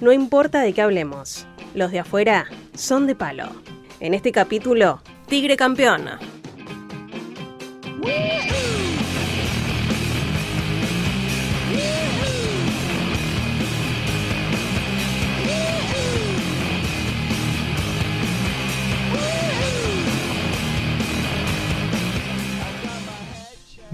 No importa de qué hablemos, los de afuera son de palo. En este capítulo, Tigre campeón.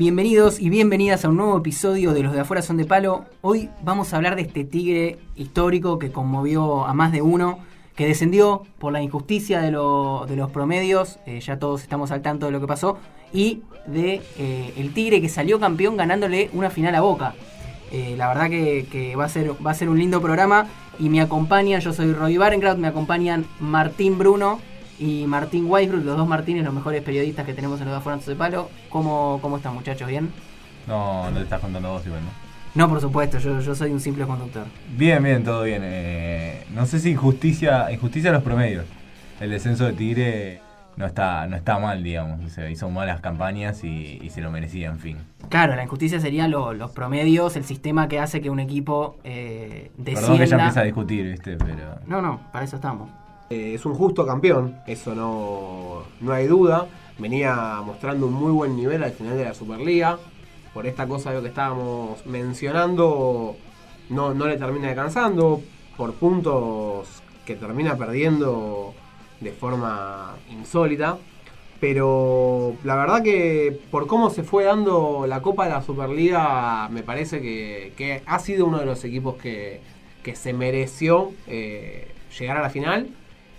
Bienvenidos y bienvenidas a un nuevo episodio de Los de afuera son de palo. Hoy vamos a hablar de este tigre histórico que conmovió a más de uno, que descendió por la injusticia de, lo- de los promedios, eh, ya todos estamos al tanto de lo que pasó, y de eh, el tigre que salió campeón ganándole una final a Boca. Eh, la verdad que, que va, a ser, va a ser un lindo programa y me acompañan, yo soy Roy Barenkraut, me acompañan Martín Bruno y Martín Weisbrot, los dos Martínez, los mejores periodistas que tenemos en los son de palo. ¿Cómo, ¿Cómo están muchachos? ¿Bien? No, no te estás contando vos igual, ¿no? No, por supuesto, yo, yo soy un simple conductor. Bien, bien, todo bien. Eh, no sé si injusticia, injusticia a los promedios. El descenso de Tigre no está, no está mal, digamos. Se hizo malas campañas y, y se lo merecía, en fin. Claro, la injusticia sería lo- los promedios, el sistema que hace que un equipo eh, descienda. Perdón que ya empieza a discutir, ¿viste? Pero. No, no, para eso estamos. Eh, es un justo campeón, eso no, no hay duda. Venía mostrando un muy buen nivel al final de la Superliga. Por esta cosa que estábamos mencionando, no, no le termina alcanzando. Por puntos que termina perdiendo de forma insólita. Pero la verdad que por cómo se fue dando la Copa de la Superliga, me parece que, que ha sido uno de los equipos que, que se mereció eh, llegar a la final.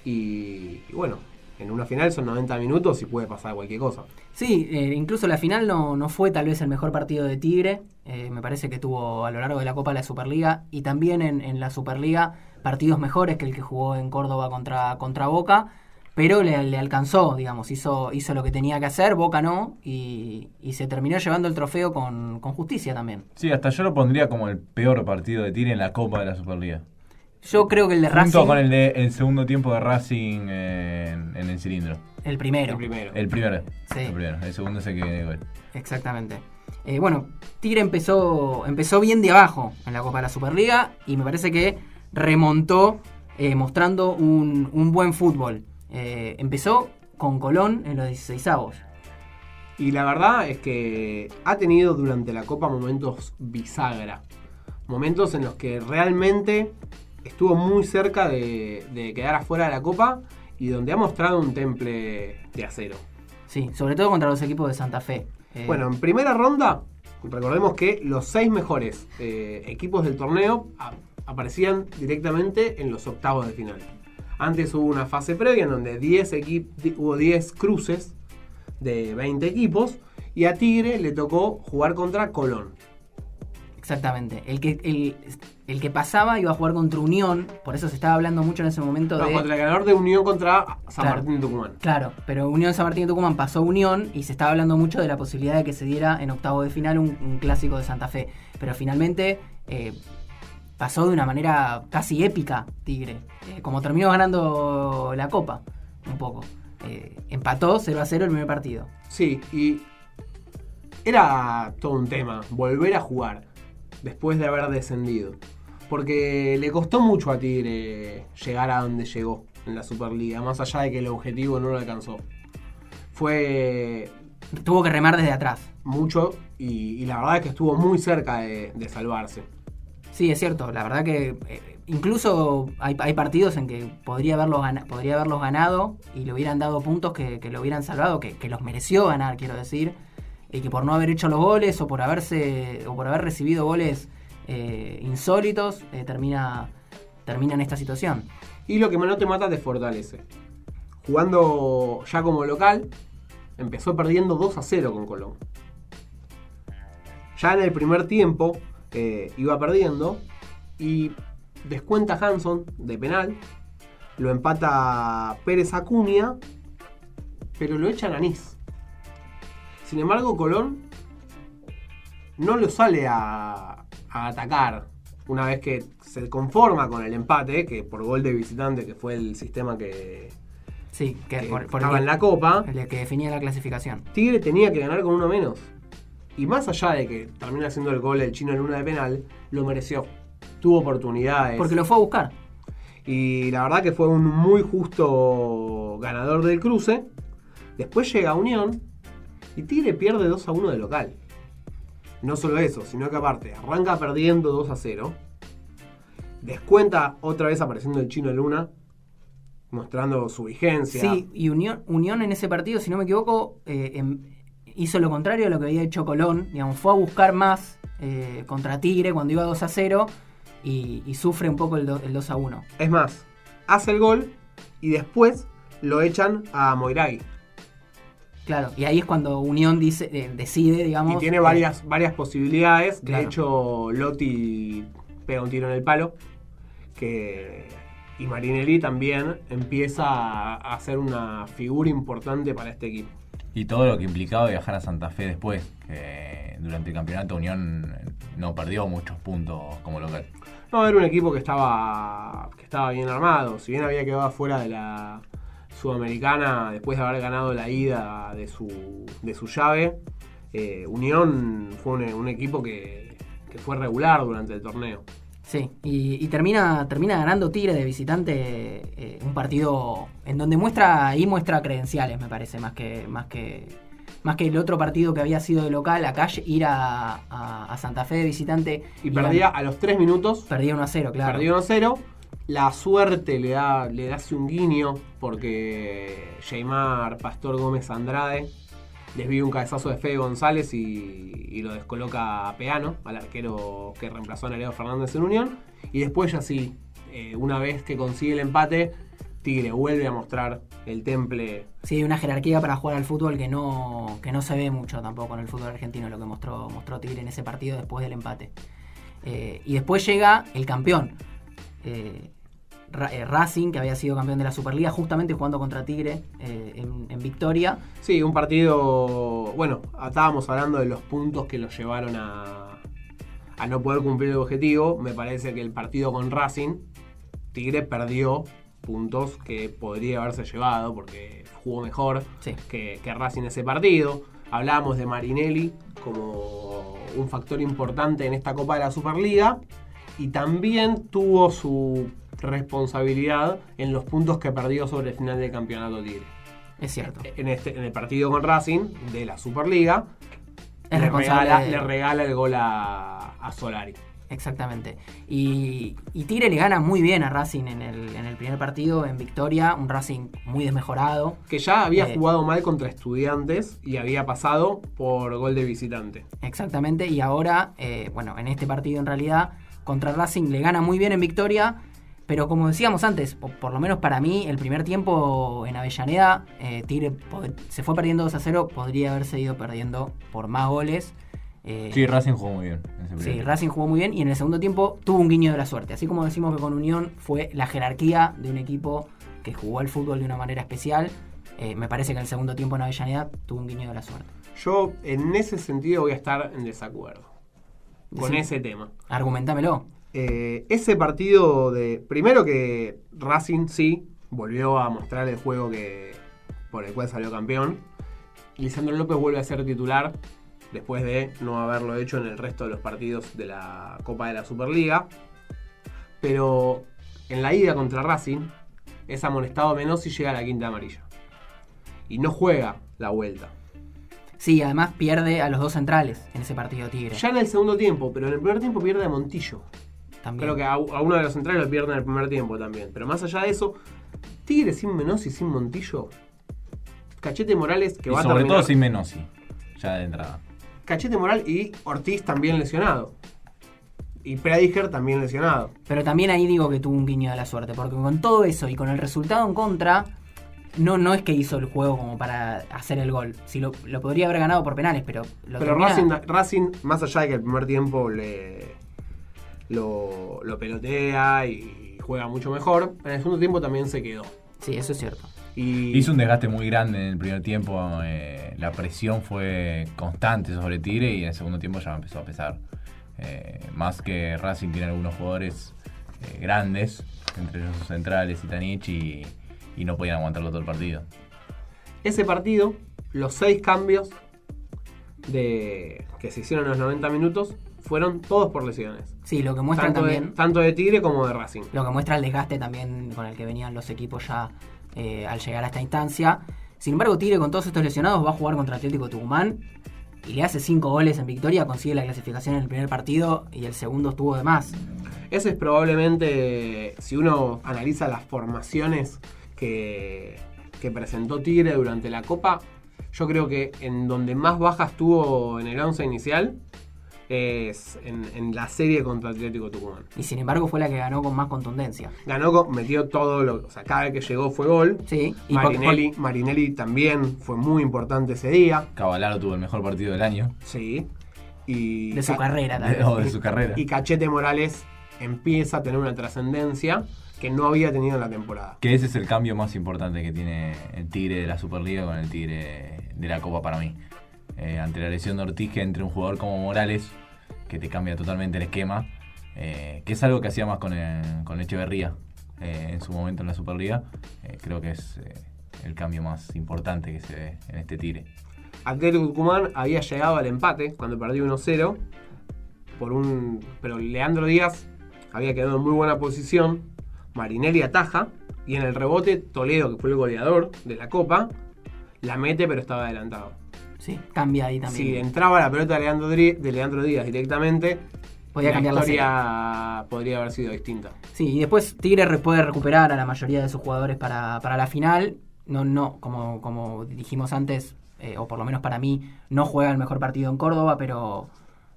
Y, y bueno, en una final son 90 minutos y puede pasar cualquier cosa. Sí, eh, incluso la final no, no fue tal vez el mejor partido de Tigre. Eh, me parece que tuvo a lo largo de la Copa de la Superliga y también en, en la Superliga partidos mejores que el que jugó en Córdoba contra, contra Boca. Pero le, le alcanzó, digamos, hizo, hizo lo que tenía que hacer, Boca no, y, y se terminó llevando el trofeo con, con justicia también. Sí, hasta yo lo pondría como el peor partido de Tigre en la Copa de la Superliga. Yo creo que el de Junto Racing, con el de el segundo tiempo de Racing en, en el cilindro. el primero. El primero. El primero. Sí. El primero. El segundo es el que viene gol. Exactamente. Eh, bueno, Tigre empezó, empezó bien de abajo en la Copa de la Superliga y me parece que remontó eh, mostrando un, un buen fútbol. Eh, empezó con Colón en los 16 avos. Y la verdad es que ha tenido durante la Copa momentos bisagra. Momentos en los que realmente estuvo muy cerca de, de quedar afuera de la Copa y donde ha mostrado un temple de acero. Sí, sobre todo contra los equipos de Santa Fe. Eh, Bueno, en primera ronda, recordemos que los seis mejores eh, equipos del torneo a- aparecían directamente en los octavos de final. Antes hubo una fase previa en donde 10 equip- di- hubo 10 cruces de 20 equipos y a Tigre le tocó jugar contra Colón. Exactamente. El que, el, el que pasaba iba a jugar contra Unión, por eso se estaba hablando mucho en ese momento No, de... contra el ganador de Unión contra San Claro. Martín de Tucumán. Claro, pero Unión San Martín de Tucumán pasó a Unión y se estaba hablando mucho de la posibilidad de que se diera en octavo de final un, un clásico de Santa Fe. Pero finalmente eh, pasó de una manera casi épica Tigre. Eh, como terminó ganando la Copa, un poco. Eh, empató 0 a 0 el primer partido. Sí, y era todo un tema volver a jugar después de haber descendido. Porque le costó mucho a Tigre llegar a donde llegó en la Superliga, más allá de que el objetivo no lo alcanzó. Fue Tuvo que remar desde atrás. mucho y, y la verdad es que estuvo muy cerca de, de salvarse. Sí, es cierto. La verdad que eh, incluso hay, hay partidos en que podría haberlos, podría haberlos ganado y le hubieran dado puntos que, que lo hubieran salvado, que, que los mereció ganar, quiero decir. Y que por no haber hecho los goles o por haberse o por haber recibido goles eh, insólitos, eh, termina, termina en esta situación. Y lo que no te mata te fortalece. Jugando ya como local, empezó perdiendo 2 a 0 con Colón. Ya en el primer tiempo eh, iba perdiendo y descuenta Hanson de penal, lo empata Pérez Acuña, pero lo echan a Anís. Sin embargo, Colón no lo sale a, a atacar una vez que se conforma con el empate, que por gol de visitante, que fue el sistema que, Sí, que que por, por estaba el, en la Copa, el que definía la clasificación. Tigre tenía que ganar con uno menos. Y más allá de que termina haciendo el gol el chino Luna de penal, lo mereció. tuvo oportunidades. Porque lo fue a buscar. Y la verdad que fue un muy justo ganador del cruce. Después llega Unión y Tigre pierde 2 a 1 de local. No solo eso, sino que aparte arranca perdiendo 2 a 0. Descuenta otra vez apareciendo el chino Luna, mostrando su vigencia. Sí, y Unión, Unión en ese partido, si no me equivoco, eh, em- hizo lo contrario a lo que había hecho Colón. Digamos, fue a buscar más eh, contra Tigre cuando iba 2 a 0 y, y sufre un poco el, do- el 2 a 1. Es más, hace el gol y después lo echan a Moiragui. Claro, y ahí es cuando Unión dice, eh, decide, digamos. Y tiene eh, varias, varias posibilidades. De hecho, Lotti pega un tiro en el palo. Que, y Marinelli también empieza a a ser una figura importante para este equipo. Y todo lo que implicaba viajar a Santa Fe después, que durante el campeonato Unión no perdió muchos puntos como local. No, era un equipo que estaba, que estaba bien armado. Si bien había quedado fuera de la Sudamericana después de haber ganado la ida de su, de su llave, eh, Unión fue un, un equipo que, que fue regular durante el torneo. Sí, y, y termina, termina ganando Tigre de visitante eh, un partido en donde muestra, ahí muestra credenciales, me parece, más que, más que, más que el otro partido que había sido de local, acá ir a, a- a Santa Fe de visitante Y perdía a los 3 minutos, perdía 1 a 0, claro. perdió 1-0. La suerte le da, le hace un guiño porque Jaymar Pastor Gómez Andrade desvía un cabezazo de Fede González y, lo descoloca a Peano, al arquero que reemplazó a Nereo Fernández en Unión. Y después ya sí, eh, una vez que consigue el empate, Tigre vuelve a mostrar el temple. Sí, una jerarquía para jugar al fútbol que no, que no se ve mucho tampoco en el fútbol argentino, lo que mostró, mostró Tigre en ese partido después del empate. Eh, y después llega el campeón. Eh, eh, Racing, que había sido campeón de la Superliga, justamente jugando contra Tigre eh, en, en Victoria. Sí, un partido. Bueno, estábamos hablando de los puntos que los llevaron a, a no poder cumplir el objetivo. Me parece que el partido con Racing, Tigre perdió puntos que podría haberse llevado porque jugó mejor Sí. que, que Racing ese partido. Hablábamos de Marinelli como un factor importante en esta Copa de la Superliga y también tuvo su responsabilidad en los puntos que perdió sobre el final del campeonato Tigre Es cierto. en, este, en el partido con Racing de la Superliga, Es le regala, de- le regala el gol a, a Solari. Exactamente. Y, y Tigre le gana muy bien a Racing en el, en el primer partido en Victoria. Un Racing muy desmejorado. Que ya había Eh. jugado mal contra estudiantes y había pasado por gol de visitante. Exactamente, y ahora, eh, bueno, en este partido en realidad, contra Racing le gana muy bien en victoria, pero como decíamos antes, o por lo menos para mí, el primer tiempo en Avellaneda, eh, Tigre se fue perdiendo 2 a 0, podría haberse ido perdiendo por más goles. Eh, Sí, Racing jugó muy bien. en ese Sí, Racing jugó muy bien y en el segundo tiempo tuvo un guiño de la suerte. Así como decimos que con Unión fue la jerarquía de un equipo que jugó al fútbol de una manera especial, eh, me parece que en el segundo tiempo en Avellaneda tuvo un guiño de la suerte. Yo en ese sentido voy a estar en desacuerdo con ese tema. Argumentámelo. Eh, ese partido de. Primero que Racing sí volvió a mostrar el juego que por el cual salió campeón. Lisandro López vuelve a ser titular después de no haberlo hecho en el resto de los partidos de la Copa de la Superliga. Pero en la ida contra Racing es amonestado menos y llega a la quinta amarilla. Y no juega la vuelta. Sí, además pierde a los dos centrales en ese partido Tigre. Ya en el segundo tiempo, pero en el primer tiempo pierde a Montillo. también. Creo que a, a uno de los centrales lo pierde en el primer tiempo también. Pero más allá de eso, Tigre sin Menos y sin Montillo. Cachete Morales que Y va a sobre terminar. todo sin Menossi, ya de entrada. Cachete Moral y Ortiz también lesionado. Y Prediger también lesionado. Pero también ahí digo que tuvo un guiño de la suerte, porque con todo eso y con el resultado en contra, no, no es que hizo el juego como para hacer el gol. Si lo, lo podría haber ganado por penales, pero lo Pero termina- Racing, Racing, más allá de que el primer tiempo le lo, lo pelotea y juega mucho mejor, en el segundo tiempo también se quedó. Sí, eso es cierto. Y Hizo un desgaste muy grande en el primer tiempo. eh, la presión fue constante sobre Tigre y en el segundo tiempo ya empezó a pesar. Eh, más que Racing tiene algunos jugadores eh, grandes, entre ellos sus centrales y Tanich, y, no podían aguantarlo todo el partido. ese partido, los seis cambios de que se hicieron en los 90 minutos fueron todos por lesiones. Sí, lo que muestra Tanto de, también. tanto de Tigre como de Racing. Lo que muestra el desgaste también con el que venían los equipos ya eh, al llegar a esta instancia. Sin embargo, Tigre con todos estos lesionados va a jugar contra Atlético Tucumán y le hace 5 goles en victoria, consigue la clasificación en el primer partido y el segundo estuvo de más. Ese es probablemente, si uno analiza las formaciones que, que presentó Tigre durante la Copa, yo creo que en donde más bajas tuvo en el 11 inicial es en, en la serie contra Atlético Tucumán. Y sin embargo fue la que ganó con más contundencia. Ganó, con- metió todo lo, o sea, cada vez que llegó fue gol. Sí, y por- Marinelli, Marinelli también fue muy importante ese día. Cavalaro tuvo el mejor partido del año. Sí. Y de su Ca- carrera De, también. o de su carrera. Y Cachete Morales empieza a tener una trascendencia que no había tenido en la temporada. Que ese es el cambio más importante que tiene el Tigre de la Superliga con el Tigre de la Copa para mí. Eh, ante la lesión de Ortiz, que entre un jugador como Morales, que te cambia totalmente el esquema, eh, que es algo que hacía más con, el- con Echeverría eh, en su momento en la Superliga, eh, creo que es eh, el cambio más importante que se ve en este Tigre. Atlético Tucumán había llegado al empate cuando perdió 1-0 por un pero Leandro Díaz había quedado en muy buena posición, Marinelli ataja y en el rebote Toledo, que fue el goleador de la Copa, la mete pero estaba adelantado. Sí, cambia ahí también. Si entraba la pelota de Leandro, Dri- de Leandro Díaz directamente, Podía la cambiar la podría haber sido distinta. Sí, y después Tigre re- puede recuperar a la mayoría de sus jugadores para, para la final. No, no, como, como dijimos antes, eh, o por lo menos para mí, no juega el mejor partido en Córdoba, pero,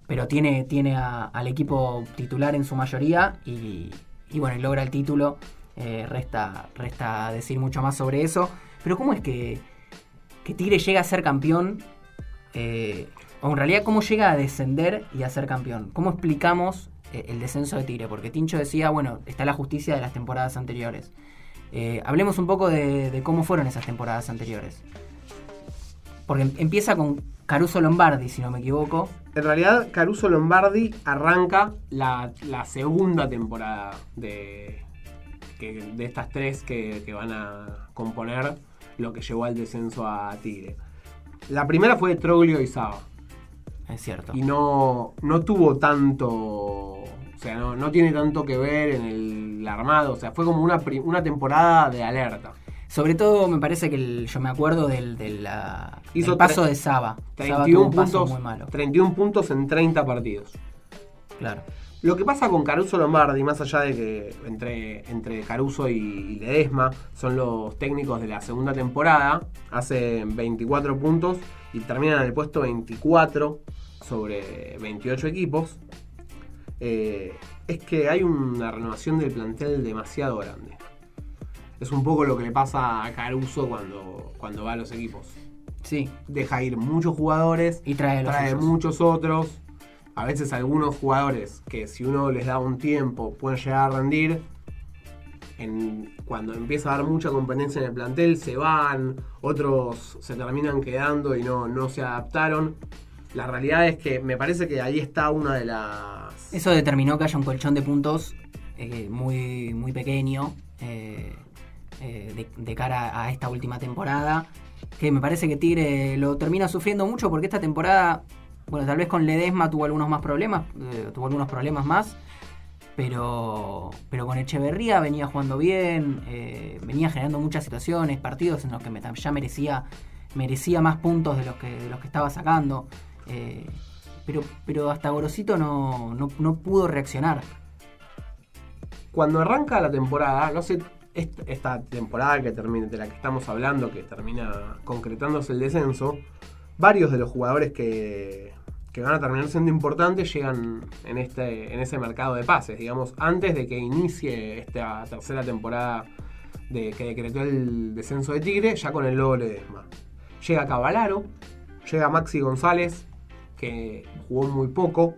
pero tiene, tiene a- al equipo titular en su mayoría y, y bueno, y logra el título. Eh, resta, resta decir mucho más sobre eso. Pero ¿cómo es que, que Tigre llega a ser campeón? Eh, o en realidad, ¿cómo llega a descender y a ser campeón? ¿Cómo explicamos eh, el descenso de Tigre? Porque Tincho decía, bueno, está la justicia de las temporadas anteriores. Hablemos un poco de, de cómo fueron esas temporadas anteriores. Porque em- empieza con Caruso Lombardi, si no me equivoco. En realidad, Caruso Lombardi arranca la, la segunda temporada de, que- de estas tres que, que van a componer lo que llevó al descenso a Tigre. La primera fue de Troglio y Saba. Es cierto. Y no, no tuvo tanto. O sea, no, no tiene tanto que ver en el armado. O sea, fue como una, una temporada de alerta. Sobre todo me parece que el- yo me acuerdo del, del, la- Hizo del paso de Saba. Saba tuvo 31 un paso puntos, muy malo. 31 puntos en 30 partidos. Claro. Lo que pasa con Caruso Lombardi, más allá de que entre, entre Caruso y, y Ledesma son los técnicos de la segunda temporada, hacen 24 puntos y terminan en el puesto 24 sobre 28 equipos, eh, es que hay una renovación del plantel demasiado grande. Es un poco lo que le pasa a Caruso cuando, cuando va a los equipos. Sí. Deja ir muchos jugadores Y trae muchos otros. A veces algunos jugadores que si uno les da un tiempo pueden llegar a rendir. En- cuando empieza a dar mucha competencia en el plantel se van, otros se terminan quedando y no, no se adaptaron. La realidad es que me parece que ahí está una de las... Eso determinó que haya un colchón de puntos eh, muy, muy pequeño eh, eh, de, de cara a esta última temporada. Que me parece que Tigre lo termina sufriendo mucho porque esta temporada, bueno, tal vez con Ledesma tuvo algunos más problemas, eh, tuvo algunos problemas más. Pero, pero con Echeverría venía jugando bien, eh, venía generando muchas situaciones, partidos en los que me- ya merecía, merecía más puntos de los que, de los que estaba sacando. Eh, pero, pero hasta Gorosito no, no, no pudo reaccionar. Cuando arranca la temporada, no sé, esta temporada que termina, de la que estamos hablando, que termina concretándose el descenso, varios de los jugadores que, que van a terminar siendo importantes llegan en, este, en ese mercado de pases, digamos, antes de que inicie esta tercera temporada de, que decretó el descenso de Tigre, ya con el logo Ledesma. Llega Cavalaro, llega Maxi González, que jugó muy poco,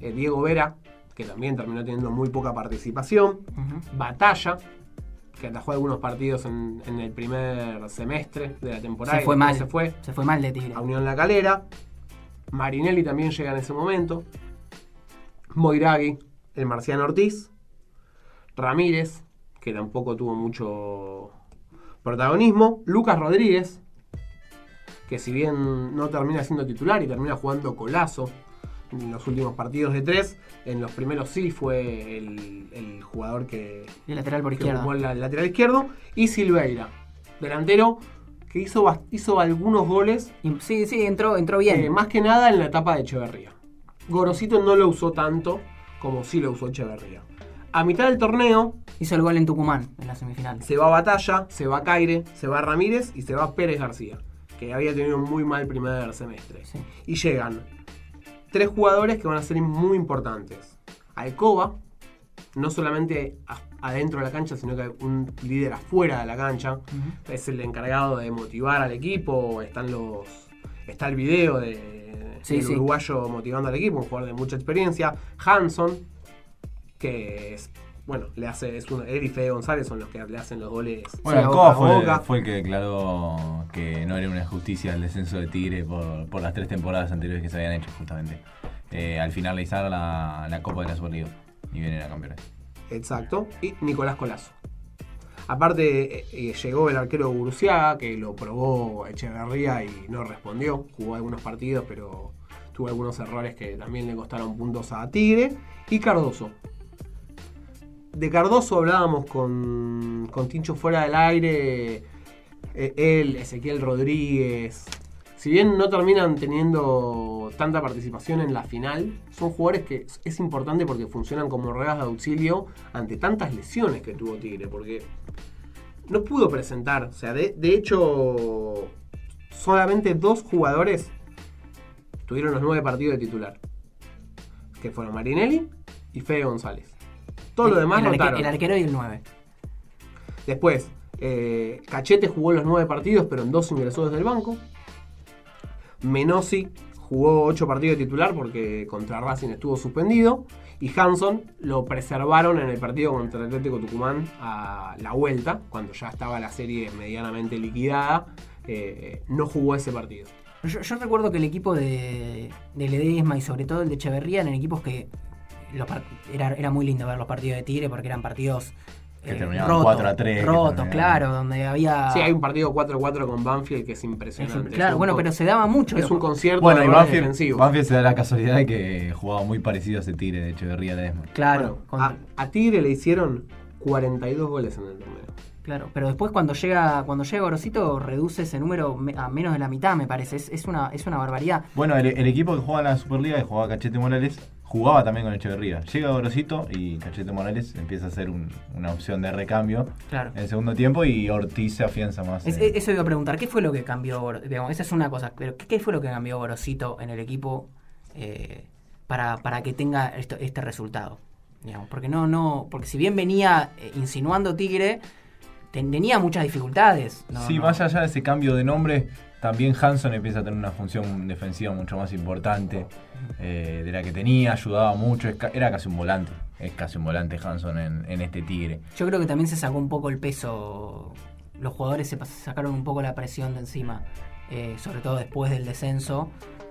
eh, Diego Vera, que también terminó teniendo muy poca participación. Batalla, que atajó algunos partidos en, en el primer semestre de la temporada. Se fue mal. Se fue Se fue mal de Tigre. a Unión La Calera. Marinelli también llega en ese momento. Moiragui, el Marciano Ortiz. Ramírez, que tampoco tuvo mucho protagonismo. Lucas Rodríguez, que si bien no termina siendo titular y termina jugando colazo en los últimos partidos de tres, en los primeros sí fue el, el jugador que, El lateral por izquierda. jugó el la- lateral izquierdo, y Silveira, delantero que hizo, hizo algunos goles, Sí, sí, entró, entró bien. eh, más que nada en la etapa de Echeverría. Gorosito no lo usó tanto como sí lo usó Echeverría. A mitad del torneo Hizo el gol en Tucumán en la semifinal. se va Batalla, se va Caire, se va Ramírez y se va Pérez García, que había tenido un muy mal primer semestre. Sí. Y llegan tres jugadores que van a ser muy importantes. Alcoba, no solamente adentro de la cancha, sino que un líder afuera de la cancha. Es el encargado de motivar al equipo. Están los. Está el video de, Sí, del sí. uruguayo motivando al equipo, un jugador de mucha experiencia. Hanson, que es. Bueno, le hace. Es un, él y Fede González son los que le hacen los goles. Bueno, Sí, Alcoba boca a fue, boca. fue el que declaró que no era una justicia el descenso de Tigre por, por las tres temporadas anteriores que se habían hecho, justamente. Eh, al finalizar la, la Copa de la Superliga. Y vienen a campeones. Exacto. Y Nicolás Colazo. Aparte, eh, eh, llegó el arquero Guruciaga, que lo probó Echeverría y no respondió. Jugó algunos partidos, pero tuvo algunos errores que también le costaron puntos a Tigre. Y Cardoso. De Cardoso hablábamos con, con Tincho fuera del aire. eh, él, Ezequiel Rodríguez. Si bien no terminan teniendo tanta participación en la final, son jugadores que es importante porque funcionan como ruedas de auxilio ante tantas lesiones que tuvo Tigre. Porque no pudo presentar. O sea, de, de hecho, solamente dos jugadores tuvieron los nueve partidos de titular. Que fueron Marinelli y Fede González. Todo lo demás el, rotaron. el arquero y el 9. Después, eh, Cachete jugó los nueve partidos, pero en dos ingresó desde el banco. Menosi jugó ocho partidos de titular porque contra Racing estuvo suspendido. Y Hanson lo preservaron en el partido contra el Atlético Tucumán a la vuelta, cuando ya estaba la serie medianamente liquidada. eh, no jugó ese partido. Yo, yo recuerdo que el equipo de, de Ledesma y sobre todo el de Echeverría eran equipos que los era, era muy lindo ver los partidos de Tigre porque eran partidos Que eh, terminaban rotos, 4 a 3, que rotos, claro, donde había... Sí, hay un partido 4-4 con Banfield que es es- impresionante. claro, Es bueno, pero se daba mucho. es un concierto Bueno, de y goles Banfield, defensivos. Banfield se da la casualidad de que jugaba muy parecido a ese Tigre de Echeverría Ledesma. Claro, Bueno, con- a, a Tigre le hicieron 42 goles en el torneo. claro, pero después cuando llega cuando llega Gorosito reduce ese número me- a menos de la mitad, me parece. Es, es una, es una barbaridad. Bueno, el, el equipo que jugaba en la Superliga, que jugaba Cachete Morales, jugaba también con Echeverría. Llega Gorosito y Cachete Morales empieza a ser un- una opción de recambio Claro. en el segundo tiempo y Ortiz se afianza más. Es- eso iba a preguntar, ¿qué fue lo que cambió? Digamos, esa es una cosa, pero ¿qué, fue lo que cambió Gorosito en el equipo eh, para, para que tenga esto- este resultado? Digamos, porque no, no, porque si bien venía eh, insinuando Tigre, tenía muchas dificultades. No, sí, no. más allá de ese cambio de nombre, también Hanson empieza a tener una función defensiva mucho más importante eh, de la que tenía, ayudaba mucho, era casi un volante, es casi un volante Hanson en, en este Tigre. Yo creo que también se sacó un poco el peso, los jugadores se sacaron un poco la presión de encima, eh, sobre todo después del descenso,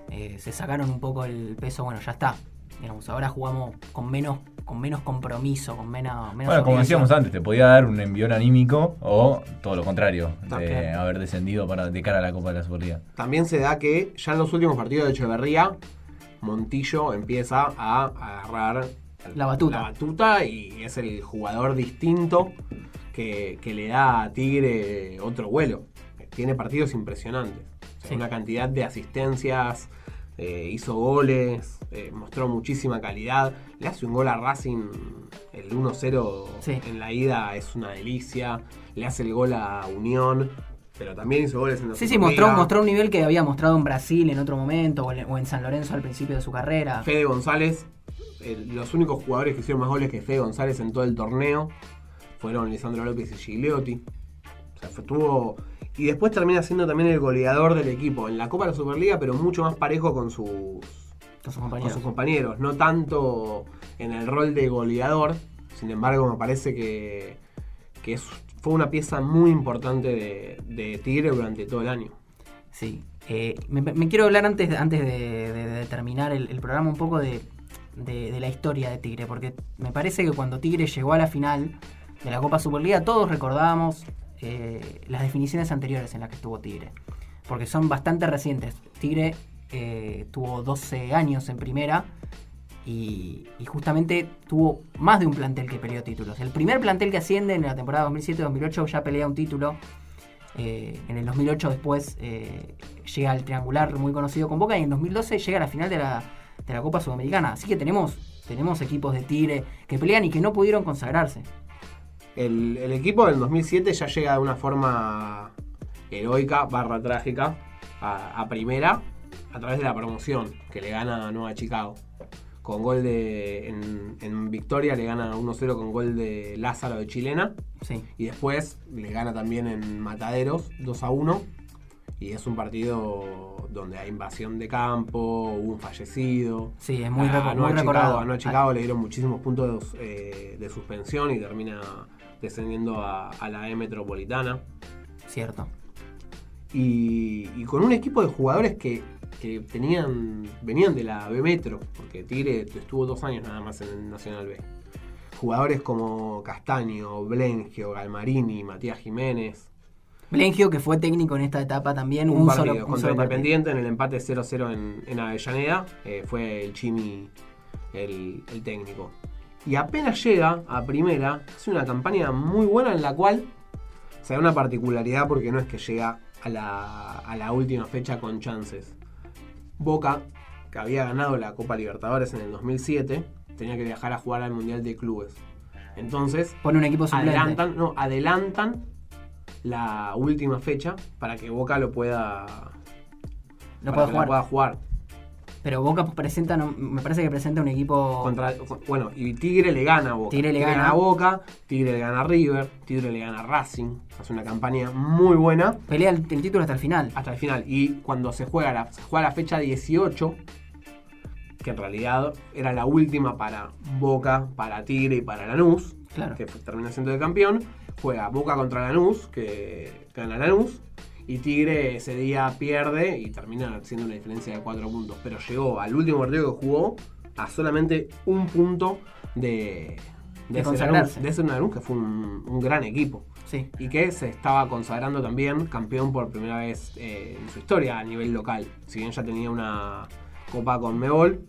eh, se sacaron un poco el peso, bueno, ya está. Digamos, ahora jugamos con menos con menos compromiso, con menos, menos Bueno, como decíamos antes, te podía dar un envión anímico o todo lo contrario, de haber descendido para, de cara a la Copa de la Superliga. También se da que ya en los últimos partidos de Echeverría, Montillo empieza a agarrar La batuta. la batuta y es el jugador distinto que, que le da a Tigre otro vuelo. Tiene partidos impresionantes. O sea, Sí. Una cantidad de asistencias, eh, hizo goles, eh, mostró muchísima calidad. Le hace un gol a Racing, el 1-0 Sí. en la ida es una delicia. Le hace el gol a Unión, pero también hizo goles en la Sí, sí, mostró, mostró un nivel que había mostrado en Brasil en otro momento o en, o en San Lorenzo al principio de su carrera. Fede González, eh, los únicos jugadores que hicieron más goles que Fede González en todo el torneo fueron Lisandro López y Gigliotti. O sea, fue, tuvo. Y después termina siendo también el goleador del equipo en la Copa de la Superliga, pero mucho más parejo con sus, Con sus con compañeros. sus compañeros. No tanto en el rol de goleador. Sin embargo, me parece que, que es- fue una pieza muy importante de, de Tigre durante todo el año. Sí. Eh, me, me quiero hablar antes, de- antes de, de- de terminar el, el programa un poco de, de- de la historia de Tigre, porque me parece que cuando Tigre llegó a la final de la Copa Superliga, todos recordábamos eh, las definiciones anteriores en las que estuvo Tigre. porque son bastante recientes. Tigre eh, tuvo 12 años en primera y, justamente tuvo más de un plantel que peleó títulos. El primer plantel que asciende en la temporada 2007-2008 ya pelea un título. Eh, en el 2008 después eh, llega al triangular muy conocido con Boca y en 2012 llega a la final de la, de la Copa Sudamericana. Así que tenemos, tenemos equipos de Tigre que pelean y que no pudieron consagrarse. El, el equipo del 2007 ya llega de una forma heroica, barra trágica, a, a primera a través de la promoción que le gana a Nueva Chicago. Con gol de. En, en victoria le gana 1-0 con gol de Lázaro de Chilena. Sí. Y después le gana también en Mataderos 2 a 1. Y es un partido donde hay invasión de campo, hubo un fallecido. Sí, es muy, a, reco- a Nueva muy recordado. Chicago, a Nueva Chicago le dieron muchísimos puntos eh, de suspensión y termina descendiendo a, a la E metropolitana. Cierto. Y, y con un equipo de jugadores que, que tenían venían de la B Metro, porque Tigre estuvo dos años nada más en el Nacional B. Jugadores como Castaño, Blengio, Galmarini, Matías Jiménez. Blengio, que fue técnico en esta etapa también, Un, un, partido solo, un solo. Independiente en el empate 0-0 en, en Avellaneda. eh, fue el Chimi el, el técnico. Y apenas llega a primera, hace una campaña muy buena en la cual se da una particularidad porque no es que llega a la, a la última fecha con chances. Boca, que había ganado la Copa Libertadores en el 2007, tenía que viajar a jugar al Mundial de Clubes. Entonces, Pone un equipo suplente. adelantan, no, adelantan la última fecha para que Boca lo pueda, No para puede que la jugar. pueda jugar. Pero Boca presenta, no- me parece que presenta un equipo. Contra, bueno, y Tigre le gana a Boca. Tigre le gana. a Boca, Tigre le gana a River, Tigre le gana a Racing. Hace una campaña muy buena Pelea el, el título hasta el final. hasta el final. Y cuando se juega la, se juega la fecha 18, que en realidad era la última para Boca, para Tigre y para Lanús, Claro. que termina siendo el campeón, juega Boca contra Lanús, que gana Lanús, y Tigre ese día pierde y termina siendo una diferencia de 4 puntos. Pero llegó al último partido que jugó a solamente un punto de, De ese. Lanús, de ese Lanús, que fue un, un gran equipo. Sí. Y que se estaba consagrando también campeón por primera vez eh, en su historia a nivel local. Si bien ya tenía una copa con Mebol.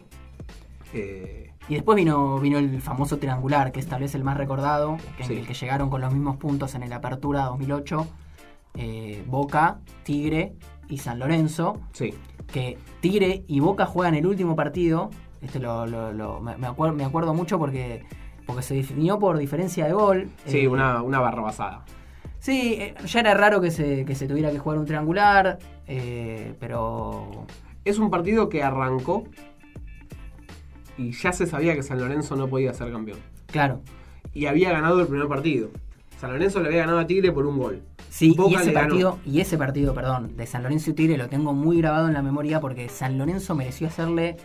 eh, Y después vino, vino el famoso triangular, que es tal vez el más recordado, que en el que llegaron con los mismos puntos en el Apertura 2008. eh, Boca, Tigre y San Lorenzo. sí, Que Tigre y Boca juegan el último partido. Este lo, lo- lo- me, me acuer- me acuerdo mucho porque, porque se definió por diferencia de gol. sí, Eh, una, una barrabasada. Sí, eh, ya era raro que se, que se tuviera que jugar un triangular, eh, pero Es un partido que arrancó y ya se sabía que San Lorenzo no podía ser campeón. claro. Y había ganado el primer partido. San Lorenzo le había ganado a Tigre por un gol. Sí, y ese ganó. partido, y ese partido, perdón, de San Lorenzo y Tigre lo tengo muy grabado en la memoria porque San Lorenzo mereció hacerle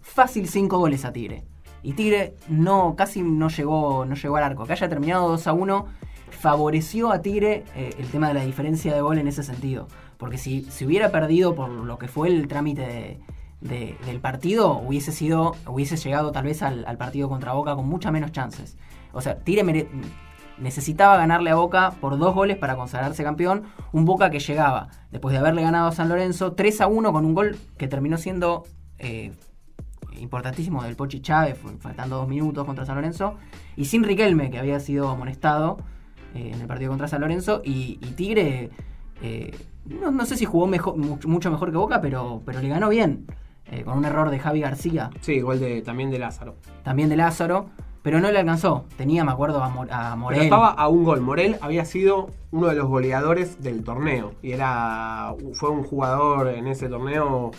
fácil cinco goles a Tigre. Y Tigre no, casi no llegó, no llegó al arco. Que haya terminado 2 a 1 favoreció a Tigre eh, el tema de la diferencia de gol en ese sentido. Porque si se hubiera perdido por lo que fue el trámite de- de- del partido, hubiese sido, hubiese llegado tal vez al, partido contra Boca con muchas menos chances. O sea, Tigre necesitaba ganarle a Boca por dos goles para consagrarse campeón. Un Boca que llegaba, después de haberle ganado a San Lorenzo, 3 a 1 con un gol que terminó siendo eh, importantísimo del Pochi Chávez, faltando dos minutos contra San Lorenzo. Y sin Riquelme, que había sido amonestado eh, en el partido contra San Lorenzo. Y, y Tigre, eh, no, no sé si jugó mejor, mucho mejor que Boca, pero, pero le ganó bien. Eh, con un error de Javi García, Sí, gol de, también de Lázaro. también de Lázaro. Pero no le alcanzó. Tenía, me acuerdo, a, Mor- a Morel. Pero estaba a un gol. Morel había sido uno de los goleadores del torneo. Y era fue un jugador en ese torneo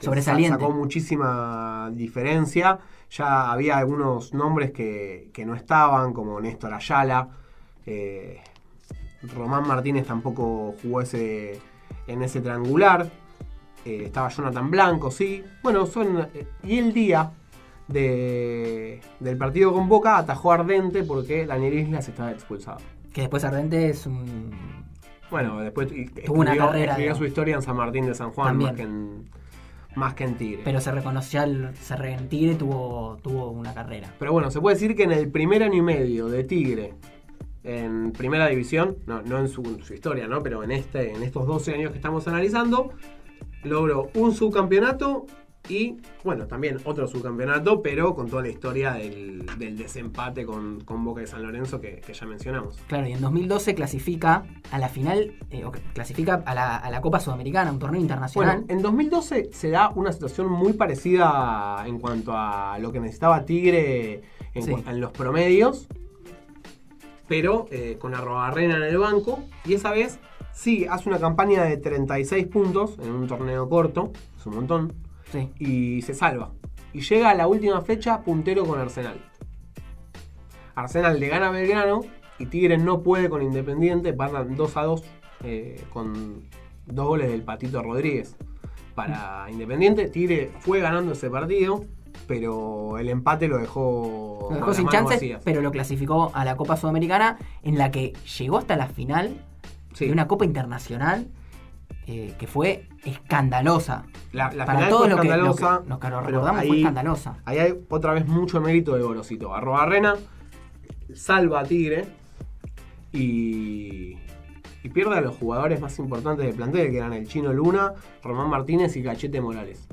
que Sobresaliente. Sacó muchísima diferencia. Ya había algunos nombres que, que no estaban, como Néstor Ayala. eh, Román Martínez tampoco jugó ese, en ese triangular. Eh, estaba Jonathan Blanco, sí. Bueno, son. eh, y el día de, del partido con Boca atajó Ardente porque Daniel Islas estaba expulsado. Que después Ardente es un. Bueno, después Tuvo una carrera, escribió su historia en San Martín de San Juan También. más que en, más que en Tigre. Pero se reconoció al. Se re- en Tigre tuvo, tuvo una carrera. Pero bueno, se puede decir que en el primer año y medio de Tigre en primera división, no, no en su, su historia, ¿no? Pero en, este, en estos 12 años que estamos analizando, logró un subcampeonato y, bueno, también otro subcampeonato, pero con toda la historia del, del desempate con, con Boca de San Lorenzo que, que ya mencionamos. Claro, y en 2012 clasifica a la final, eh, o clasifica a la, a la Copa Sudamericana, un torneo internacional. Bueno, en 2012 se da una situación muy parecida en cuanto a lo que necesitaba Tigre en, Sí. cu- en los promedios, pero eh, con Arrobarrena en el banco. Y esa vez sí hace una campaña de 36 puntos en un torneo corto, es un montón, Sí. y se salva. Y llega a la última fecha puntero con Arsenal. Arsenal le gana a Belgrano y Tigre no puede con Independiente, van 2 a 2 eh, con dos goles del Patito Rodríguez para Independiente. Tigre fue ganando ese partido, pero el empate lo dejó, Lo dejó sin chances, vacías. pero lo clasificó a la Copa Sudamericana, en la que llegó hasta la final Sí. de una Copa Internacional eh, que fue escandalosa. La, la Para final todos fue lo que, lo que- recordamos fue escandalosa. Ahí hay otra vez mucho mérito de Gorosito. Arrobarrena salva a Tigre y, y pierde a los jugadores más importantes del plantel, que eran el Chino Luna, Román Martínez y Cachete Morales.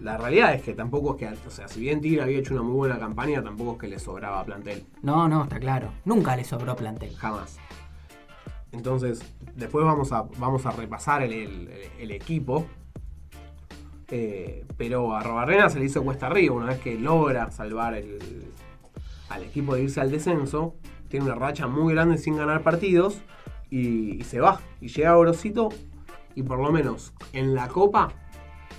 La realidad es que tampoco es que, o sea, si bien Tigre había hecho una muy buena campaña, tampoco es que le sobraba plantel, No, no, está claro. Nunca le sobró plantel. jamás. Entonces, después vamos a, vamos a repasar el, el- el equipo. Eh, pero a Robarrena se le hizo cuesta arriba una vez que logra salvar el- al equipo de irse al descenso. Tiene una racha muy grande sin ganar partidos y, y se va. Y llega a Orosito y por lo menos en la copa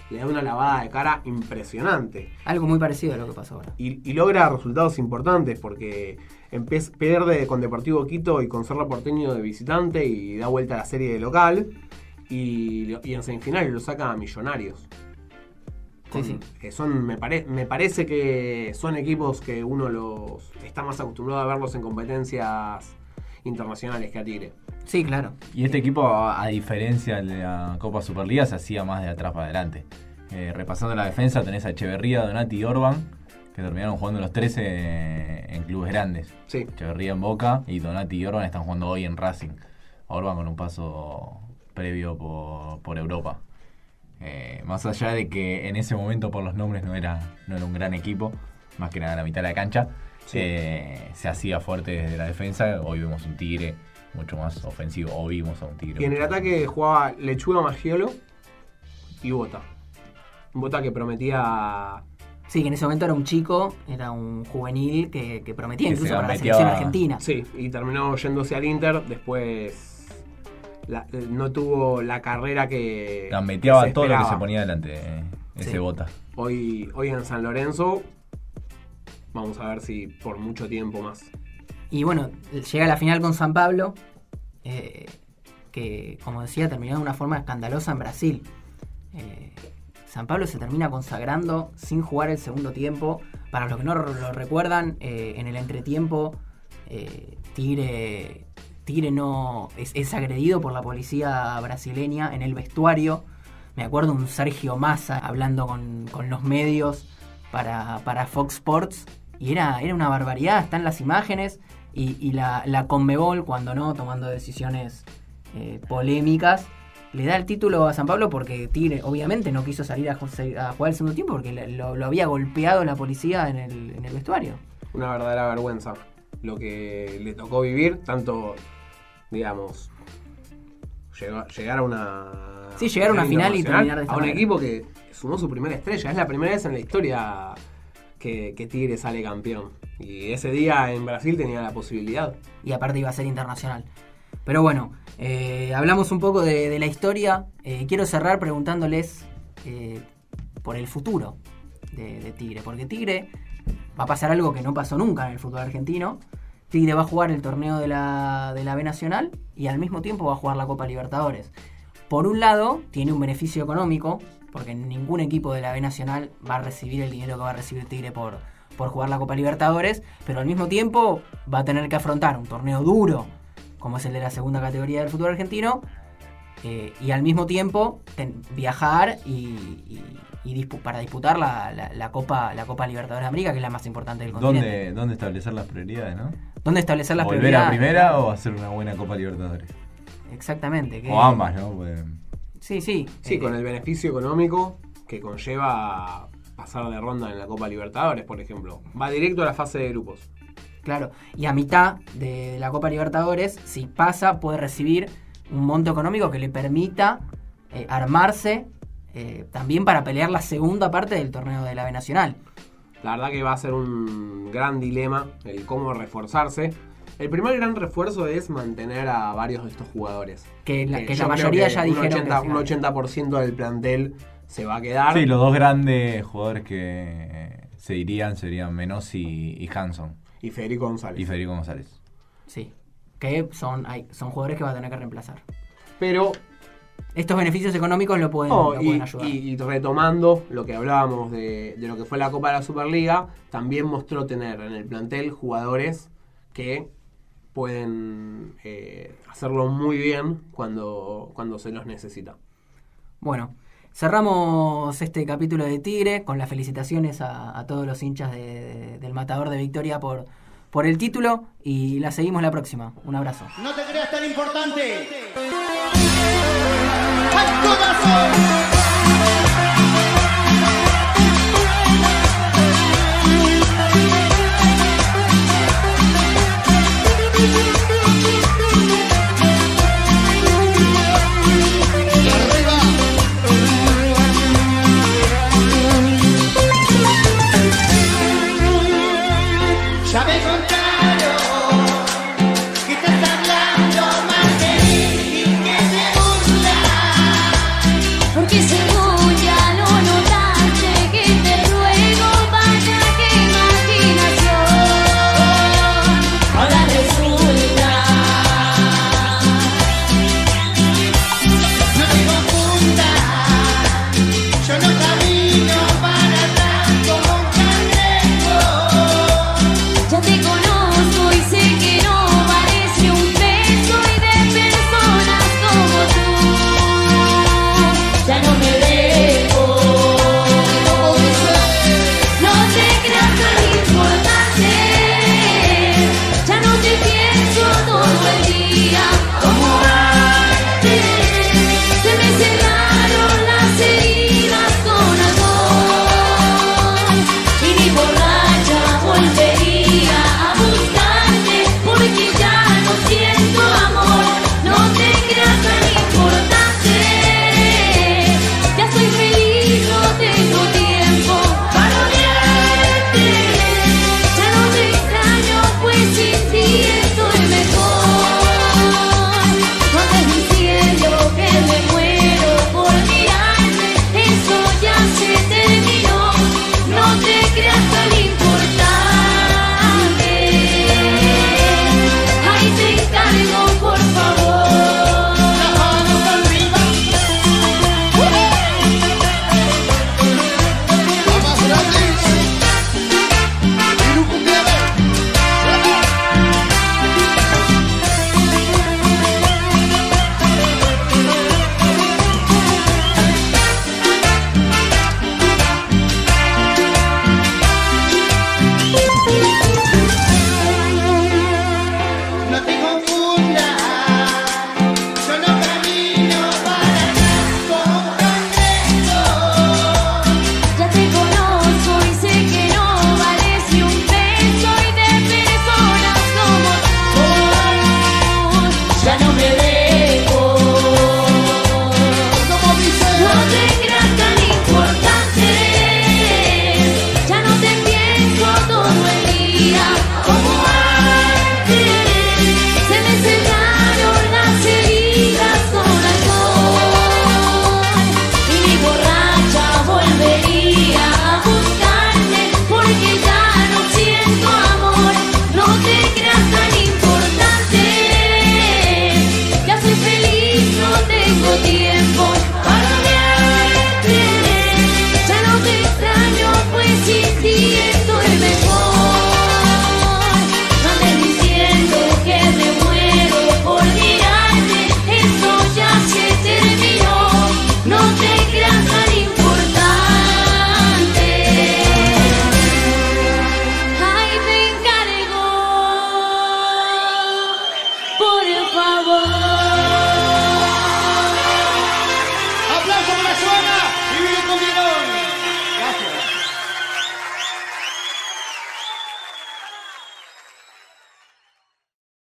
le da una lavada de cara impresionante Algo muy parecido a lo que pasó ahora. y, y logra resultados importantes porque empe- pierde con Deportivo Quito y con Cerro Porteño de visitante y da vuelta a la serie de local y, en semifinales lo saca a Millonarios. Sí, sí. Que son, me, pare- me parece que son equipos que uno los está más acostumbrado a verlos en competencias internacionales que a Tigre. Sí, claro. Y este equipo, a, a diferencia de la Copa Superliga, se hacía más de atrás para adelante. Eh, repasando la defensa, tenés a Echeverría, Donati y Orban, que terminaron jugando los 13 en clubes grandes. Sí, Echeverría en Boca y Donati y Orban están jugando hoy en Racing. Orban con un paso previo por, por Europa. Eh, más allá de que en ese momento por los nombres no era, no era un gran equipo, más que nada en la mitad de la cancha, Sí. eh, se hacía fuerte desde la defensa. Hoy vemos un Tigre mucho más ofensivo. Hoy vimos a un Tigre. y en el mucho más ataque jugaba Lechuga Magiolo y Bota. Bota que prometía Sí, que en ese momento era un chico, era un juvenil que, que prometía Que incluso se para la selección argentina. Sí, y terminó yéndose al Inter. Después la- no tuvo la carrera que. Gambeteaba que se todo lo que se ponía delante, eh, ese Sí. bota. Hoy, hoy en San Lorenzo. Vamos a ver si por mucho tiempo más. Y bueno, llega a la final con San Pablo, eh, que como decía terminó de una forma escandalosa en Brasil. Eh, San Pablo se termina consagrando sin jugar el segundo tiempo. Para los que no lo recuerdan, eh, en el entretiempo, eh, Tigre, no es, agredido por la policía brasileña en el vestuario. Me acuerdo un Sergio Massa hablando con, con los medios para, para Fox Sports. Y era, era una barbaridad, están las imágenes. Y, y la, la Conmebol, cuando no, tomando decisiones eh, polémicas, le da el título a San Pablo porque Tigre obviamente no quiso salir a, a jugar el segundo tiempo porque lo, lo había golpeado la policía en el, en el vestuario. Una verdadera vergüenza. Lo que le tocó vivir, tanto, digamos, llegó- llegar a una. Sí, llegar a una final y terminar de esta A un manera. equipo que sumó su primera estrella. Es la primera vez en la historia que, que Tigre sale campeón. Y ese día en Brasil tenía la posibilidad. y aparte iba a ser internacional. Pero bueno, eh, hablamos un poco de, la historia. Eh, quiero cerrar preguntándoles eh, por el futuro de, de Tigre, porque Tigre va a pasar algo que no pasó nunca en el fútbol argentino. Tigre va a jugar el torneo de la, de la B Nacional y al mismo tiempo va a jugar la Copa Libertadores. Por un lado, tiene un beneficio económico, porque ningún equipo de la B Nacional va a recibir el dinero que va a recibir Tigre por, por jugar la Copa Libertadores, pero al mismo tiempo va a tener que afrontar un torneo duro, como es el de la segunda categoría del fútbol argentino, eh, y al mismo tiempo ten- viajar y, y- y para disputar la, la, Copa la Copa Libertadores de América, que es la más importante del continente. ¿Dónde, dónde establecer las prioridades, no? ¿Dónde establecer las ¿Volver prioridades? a primera o hacer una buena Copa Libertadores? Exactamente. O ambas, ¿no? Pues, sí, sí. Sí, con el beneficio económico que conlleva pasar de ronda en la Copa Libertadores, por ejemplo. Va directo a la fase de grupos. Claro, y a mitad de la Copa Libertadores, si pasa, puede recibir un monto económico que le permita eh, armarse eh, también para pelear la segunda parte del torneo de la B Nacional. La verdad que va a ser un gran dilema el cómo reforzarse. El primer gran refuerzo es mantener a varios de estos jugadores. Que la, que la mayoría ya dijeron un 80, Un 80% del plantel se va a quedar. Sí, los dos grandes jugadores que se irían serían Menos y Hanson. Y Federico González. Y Federico González. Sí. Que son, hay, son jugadores que va a tener que reemplazar. Pero. Estos beneficios económicos lo pueden, y, ayudar. Y, retomando lo que hablábamos de, lo que fue la Copa de la Superliga, también mostró tener en el plantel jugadores que pueden eh, hacerlo muy bien cuando, cuando se los necesita. Bueno, Cerramos este capítulo de Tigre con las felicitaciones a, todos los hinchas del Matador de Victoria por, por el título y la seguimos la próxima. Un abrazo. No te creas tan importante.